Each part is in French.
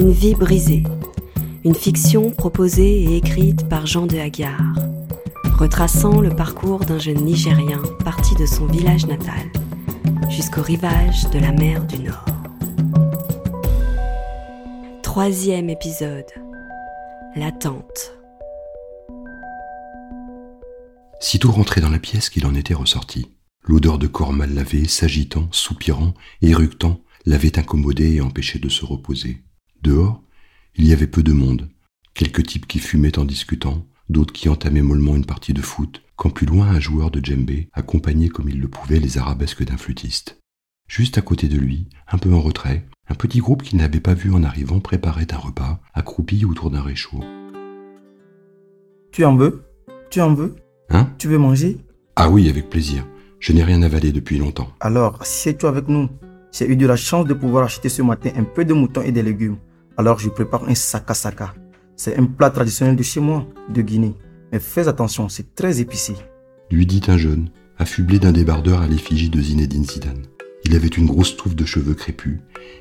Une vie brisée. Une fiction proposée et écrite par Jean de Hagar, retraçant le parcours d'un jeune Nigérien parti de son village natal jusqu'au rivage de la mer du Nord. Troisième épisode. L'attente. Sitôt rentré dans la pièce qu'il en était ressorti. L'odeur de corps mal lavé, s'agitant, soupirant, éructant, l'avait incommodé et empêché de se reposer. Dehors, il y avait peu de monde. Quelques types qui fumaient en discutant, d'autres qui entamaient mollement une partie de foot, quand plus loin un joueur de djembé accompagnait comme il le pouvait les arabesques d'un flûtiste. Juste à côté de lui, un peu en retrait, un petit groupe qu'il n'avait pas vu en arrivant préparait un repas, accroupi autour d'un réchaud. Tu en veux? Tu en veux? Hein? Tu veux manger? Ah oui, avec plaisir. Je n'ai rien avalé depuis longtemps. Alors, assieds-toi avec nous. J'ai eu de la chance de pouvoir acheter ce matin un peu de mouton et des légumes. Alors, je prépare un saka saka. C'est un plat traditionnel de chez moi, de Guinée. Mais fais attention, c'est très épicé. Lui dit un jeune, affublé d'un débardeur à l'effigie de Zinedine Zidane. Il avait une grosse touffe de cheveux crépus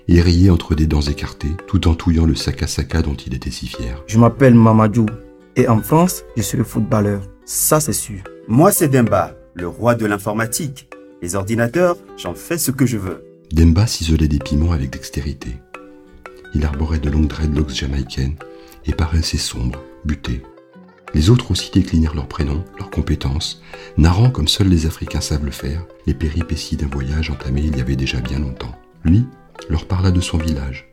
et riait entre des dents écartées, tout en touillant le saka saka dont il était si fier. Je m'appelle Mamadou. Et en France, je suis le footballeur. Ça, c'est sûr. Moi, c'est Demba, le roi de l'informatique. Les ordinateurs, j'en fais ce que je veux. Demba ciselait des piments avec dextérité. Il arborait de longues dreadlocks jamaïcaines et paraissait sombre, buté. Les autres aussi déclinèrent leurs prénoms, leurs compétences, narrant comme seuls les Africains savent le faire les péripéties d'un voyage entamé il y avait déjà bien longtemps. Lui leur parla de son village,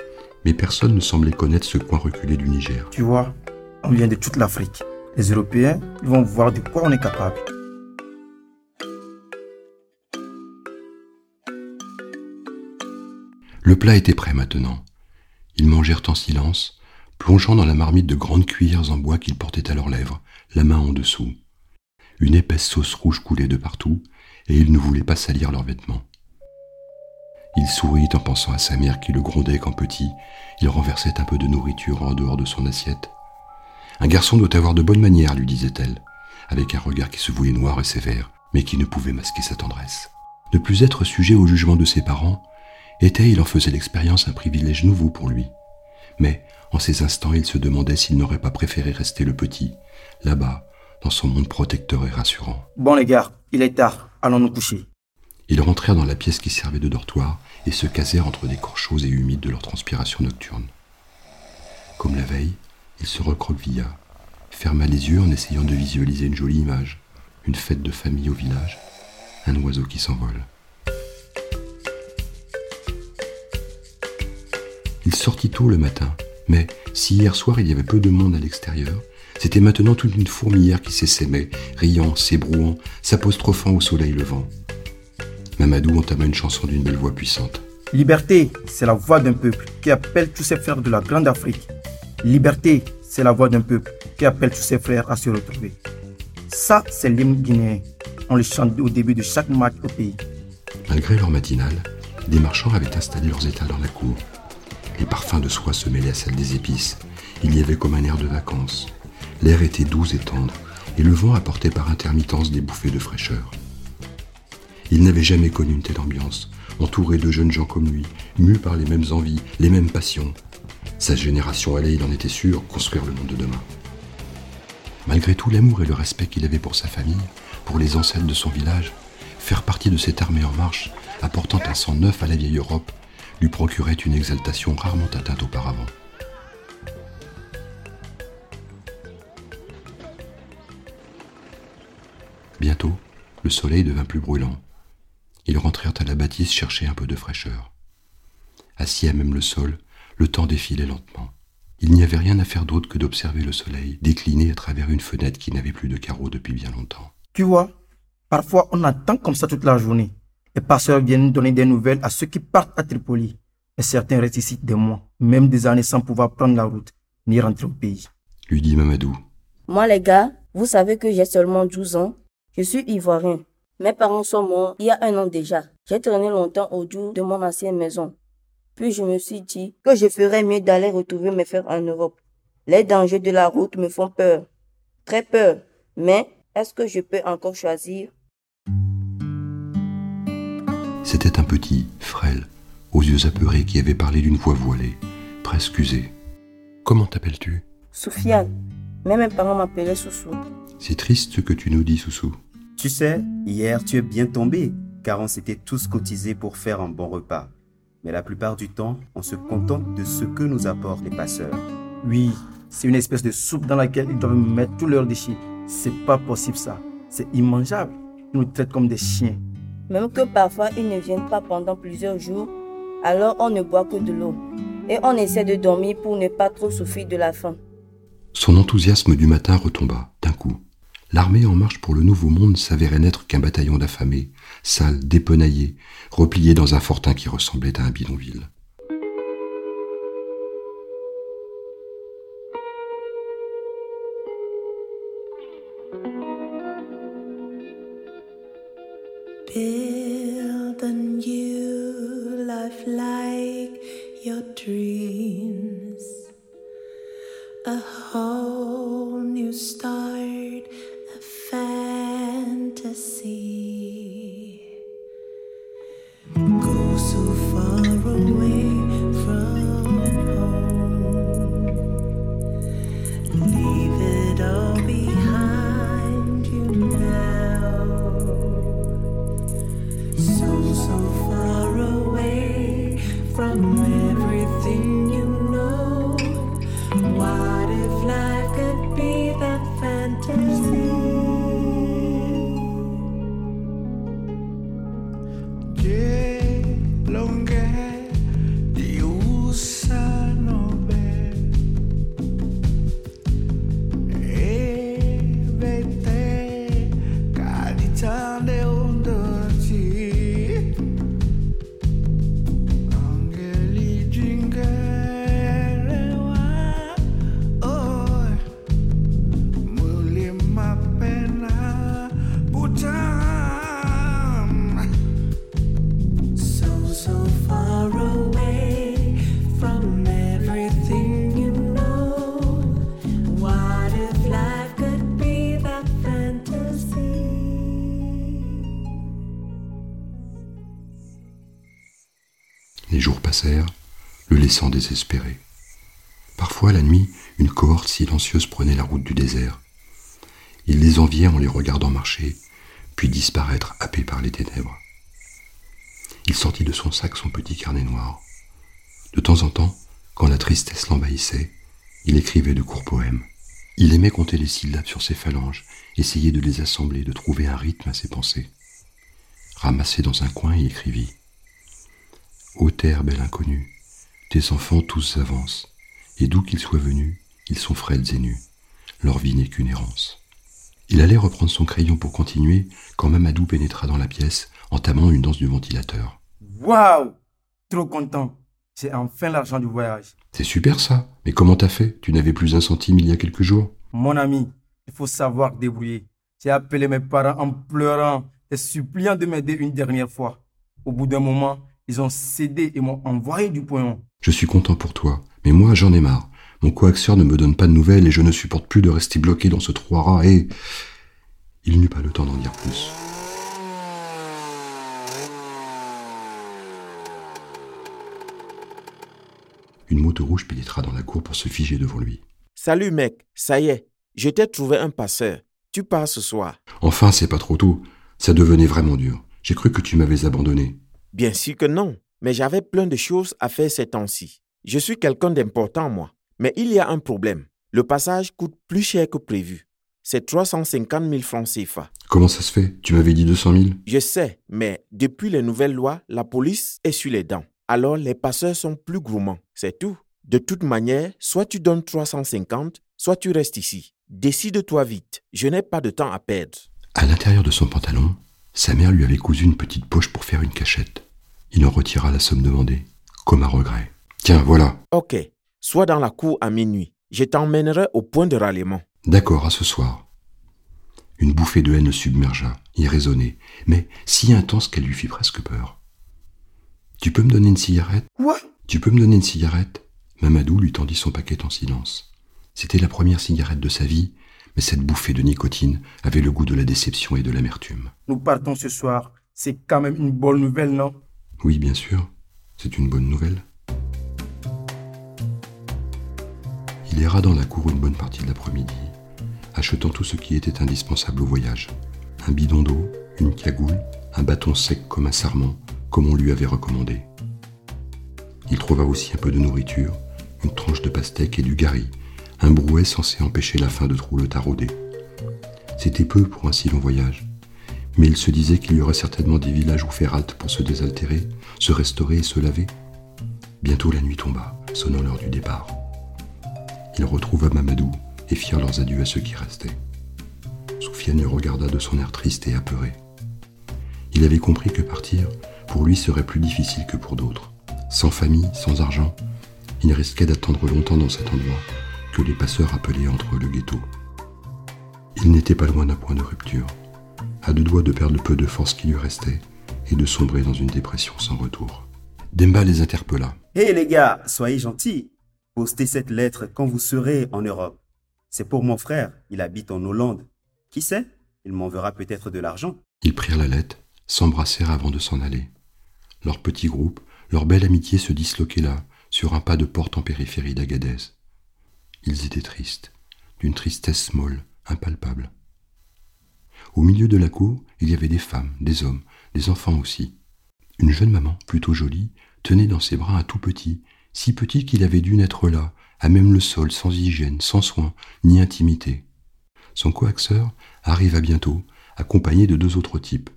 mais personne ne semblait connaître ce coin reculé du Niger. Tu vois, on vient de toute l'Afrique. Les Européens ils vont voir de quoi on est capable. Le plat était prêt maintenant. Ils mangèrent en silence, plongeant dans la marmite de grandes cuillères en bois qu'ils portaient à leurs lèvres, la main en dessous. Une épaisse sauce rouge coulait de partout, et ils ne voulaient pas salir leurs vêtements. Il sourit en pensant à sa mère qui le grondait quand petit, il renversait un peu de nourriture en dehors de son assiette. Un garçon doit avoir de bonnes manières, lui disait-elle, avec un regard qui se voulait noir et sévère, mais qui ne pouvait masquer sa tendresse. Ne plus être sujet au jugement de ses parents, était, il en faisait l'expérience, un privilège nouveau pour lui. Mais, en ces instants, il se demandait s'il n'aurait pas préféré rester le petit, là-bas, dans son monde protecteur et rassurant. Bon les gars, il est tard, allons nous coucher. Ils rentrèrent dans la pièce qui servait de dortoir et se casèrent entre des corps chauds et humides de leur transpiration nocturne. Comme la veille, il se recroquevilla, ferma les yeux en essayant de visualiser une jolie image, une fête de famille au village, un oiseau qui s'envole. Il sortit tôt le matin, mais si hier soir il y avait peu de monde à l'extérieur, c'était maintenant toute une fourmilière qui s'essaimait, riant, s'ébrouant, s'apostrophant au soleil levant. Mamadou entama une chanson d'une belle voix puissante. Liberté, c'est la voix d'un peuple qui appelle tous ses frères de la Grande Afrique. Liberté, c'est la voix d'un peuple qui appelle tous ses frères à se retrouver. Ça, c'est l'hymne guinéen. On le chante au début de chaque match au pays. Malgré leur matinale, des marchands avaient installé leurs étals dans la cour. Les parfums de soie se mêlaient à celles des épices. Il y avait comme un air de vacances. L'air était doux et tendre, et le vent apportait par intermittence des bouffées de fraîcheur. Il n'avait jamais connu une telle ambiance, entouré de jeunes gens comme lui, mus par les mêmes envies, les mêmes passions. Sa génération allait, il en était sûr, construire le monde de demain. Malgré tout l'amour et le respect qu'il avait pour sa famille, pour les ancêtres de son village, faire partie de cette armée en marche, apportant un sang neuf à la vieille Europe, lui procurait une exaltation rarement atteinte auparavant. Bientôt, le soleil devint plus brûlant. Ils rentrèrent à la bâtisse chercher un peu de fraîcheur. Assis à même le sol, le temps défilait lentement. Il n'y avait rien à faire d'autre que d'observer le soleil décliner à travers une fenêtre qui n'avait plus de carreaux depuis bien longtemps. Tu vois, parfois on attend comme ça toute la journée. Les passeurs viennent donner des nouvelles à ceux qui partent à Tripoli. Et certains restent ici des mois, même des années sans pouvoir prendre la route, ni rentrer au pays. Lui dit Mamadou. Moi, les gars, vous savez que j'ai seulement 12 ans. Je suis ivoirien. Mes parents sont morts il y a un an déjà. J'ai traîné longtemps autour de mon ancienne maison. Puis je me suis dit que je ferais mieux d'aller retrouver mes frères en Europe. Les dangers de la route me font peur. Très peur. Mais est-ce que je peux encore choisir? C'était un petit, frêle, aux yeux apeurés qui avait parlé d'une voix voilée, presque usée. Comment t'appelles-tu? Soufiane. Même mes parents m'appelaient Soussou. C'est triste ce que tu nous dis, Soussou. Tu sais, hier tu es bien tombé, car on s'était tous cotisés pour faire un bon repas. Mais la plupart du temps, on se contente de ce que nous apportent les passeurs. Oui, c'est une espèce de soupe dans laquelle ils doivent mettre tous leurs déchets. C'est pas possible ça. C'est immangeable. Ils nous traitent comme des chiens. Même que parfois ils ne viennent pas pendant plusieurs jours, alors on ne boit que de l'eau. Et on essaie de dormir pour ne pas trop souffrir de la faim. Son enthousiasme du matin retomba, d'un coup. L'armée en marche pour le nouveau monde s'avérait n'être qu'un bataillon d'affamés, sales, dépenaillés, repliés dans un fortin qui ressemblait à un bidonville. Build a new life like your dreams. Laissant désespéré. Parfois, la nuit, une cohorte silencieuse prenait la route du désert. Il les enviait en les regardant marcher, puis disparaître happé par les ténèbres. Il sortit de son sac son petit carnet noir. De temps en temps, quand la tristesse l'envahissait, il écrivait de courts poèmes. Il aimait compter les syllabes sur ses phalanges, essayer de les assembler, de trouver un rythme à ses pensées. Ramassé dans un coin, il écrivit Ô terre belle inconnue, tes enfants tous avancent, et d'où qu'ils soient venus, ils sont frêles et nus. Leur vie n'est qu'une errance. Il allait reprendre son crayon pour continuer quand Mamadou pénétra dans la pièce, entamant une danse du ventilateur. Waouh Trop content. J'ai enfin l'argent du voyage. C'est super ça, mais comment t'as fait? Tu n'avais plus un centime il y a quelques jours? Mon ami, il faut savoir débrouiller. J'ai appelé mes parents en pleurant et suppliant de m'aider une dernière fois. Au bout d'un moment, ils ont cédé et m'ont envoyé du poignon. Je suis content pour toi, mais moi j'en ai marre. Mon coaxeur ne me donne pas de nouvelles et je ne supporte plus de rester bloqué dans ce trou à rats et... Il n'eut pas le temps d'en dire plus. Une moto rouge pénétra dans la cour pour se figer devant lui. Salut mec, ça y est, je t'ai trouvé un passeur. Tu pars ce soir. Enfin, c'est pas trop tôt. Ça devenait vraiment dur. J'ai cru que tu m'avais abandonné. Bien sûr que non, mais j'avais plein de choses à faire ces temps-ci. Je suis quelqu'un d'important, moi. Mais il y a un problème. Le passage coûte plus cher que prévu. C'est 350 000 francs CFA. Comment ça se fait? Tu m'avais dit 200 000 Je sais, mais depuis les nouvelles lois, la police est sur les dents. Alors les passeurs sont plus gourmands, c'est tout. De toute manière, soit tu donnes 350, soit tu restes ici. Décide-toi vite, je n'ai pas de temps à perdre. À l'intérieur de son pantalon, sa mère lui avait cousu une petite poche pour faire une cachette. Il en retira la somme demandée, comme un regret. Tiens, voilà. Ok, sois dans la cour à minuit. Je t'emmènerai au point de ralliement. D'accord, à ce soir. Une bouffée de haine le submergea, irraisonnée, mais si intense qu'elle lui fit presque peur. Tu peux me donner une cigarette? Quoi? Tu peux me donner une cigarette? Mamadou lui tendit son paquet en silence. C'était la première cigarette de sa vie, mais cette bouffée de nicotine avait le goût de la déception et de l'amertume. Nous partons ce soir. C'est quand même une bonne nouvelle, non? Oui, bien sûr, c'est une bonne nouvelle. Il erra dans la cour une bonne partie de l'après-midi, achetant tout ce qui était indispensable au voyage. Un bidon d'eau, une cagoule, un bâton sec comme un sarment, comme on lui avait recommandé. Il trouva aussi un peu de nourriture, une tranche de pastèque et du gari, un brouet censé empêcher la faim de trop le tarauder. C'était peu pour un si long voyage, mais il se disait qu'il y aurait certainement des villages où faire halte pour se désaltérer, se restaurer et se laver. Bientôt la nuit tomba, sonnant l'heure du départ. Il retrouva Mamadou et firent leurs adieux à ceux qui restaient. Soufiane le regarda de son air triste et apeuré. Il avait compris que partir, pour lui, serait plus difficile que pour d'autres. Sans famille, sans argent, il risquait d'attendre longtemps dans cet endroit que les passeurs appelaient entre le ghetto. Il n'était pas loin d'un point de rupture, à deux doigts de perdre le peu de force qui lui restait et de sombrer dans une dépression sans retour. Demba les interpella. Hé les gars, soyez gentils. Postez cette lettre quand vous serez en Europe. C'est pour mon frère, il habite en Hollande. Qui sait? Il m'enverra peut-être de l'argent. Ils prirent la lettre, s'embrassèrent avant de s'en aller. Leur petit groupe, leur belle amitié se disloquait là, sur un pas de porte en périphérie d'Agadez. Ils étaient tristes, d'une tristesse molle, impalpable. Au milieu de la cour, il y avait des femmes, des hommes, des enfants aussi. Une jeune maman, plutôt jolie, tenait dans ses bras un tout petit, si petit qu'il avait dû naître là, à même le sol, sans hygiène, sans soin, ni intimité. Son coaxeur arriva bientôt, accompagné de deux autres types,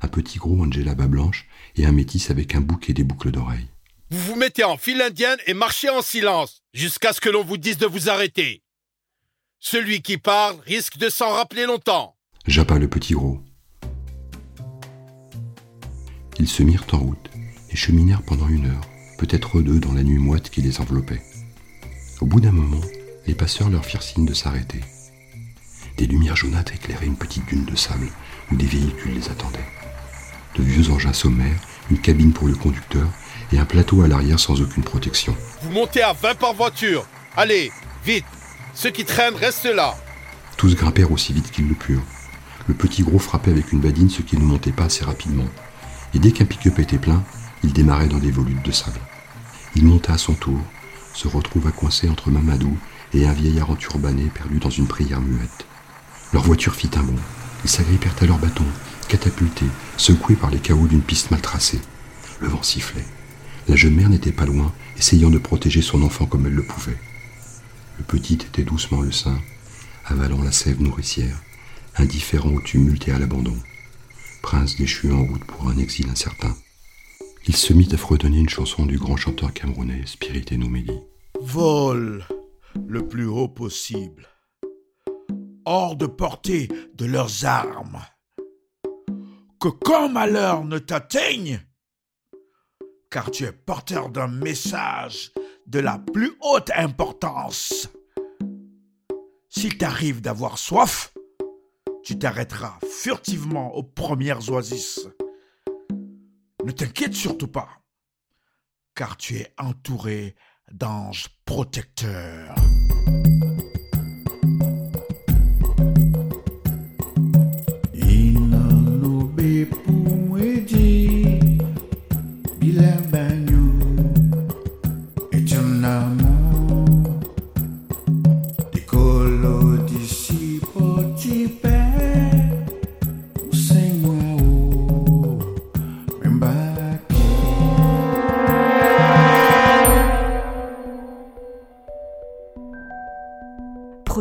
un petit gros en djellaba blanche et un métis avec un bouc et des boucles d'oreilles. Vous vous mettez en file indienne et marchez en silence jusqu'à ce que l'on vous dise de vous arrêter. Celui qui parle risque de s'en rappeler longtemps. Jappa le petit gros. Ils se mirent en route et cheminèrent pendant une heure, peut-être deux dans la nuit moite qui les enveloppait. Au bout d'un moment, les passeurs leur firent signe de s'arrêter. Des lumières jaunâtres éclairaient une petite dune de sable où des véhicules les attendaient. De vieux engins sommaires, une cabine pour le conducteur et un plateau à l'arrière sans aucune protection. Vous montez à 20 par voiture. Allez, vite. Ceux qui traînent restent là. Tous grimpèrent aussi vite qu'ils le purent. Le petit gros frappait avec une badine ce qui ne montait pas assez rapidement. Et dès qu'un pick-up était plein, il démarrait dans des volutes de sable. Il monta à son tour, se retrouva coincé entre Mamadou et un vieillard enturbané perdu dans une prière muette. Leur voiture fit un bond. Ils s'agrippèrent à leur bâton, catapultés, secoués par les chaos d'une piste mal tracée. Le vent sifflait. La jeune mère n'était pas loin, essayant de protéger son enfant comme elle le pouvait. Le petit était doucement le sein, avalant la sève nourricière, indifférent au tumulte et à l'abandon. Prince déchu en route pour un exil incertain. Il se mit à fredonner une chanson du grand chanteur camerounais Spirit Noumeli. Vol le plus haut possible, hors de portée de leurs armes. Que quand malheur ne t'atteigne, car tu es porteur d'un message de la plus haute importance. S'il t'arrive d'avoir soif, tu t'arrêteras furtivement aux premières oasis. Ne t'inquiète surtout pas, car tu es entouré d'anges protecteurs.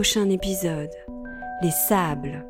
Prochain épisode. Les sables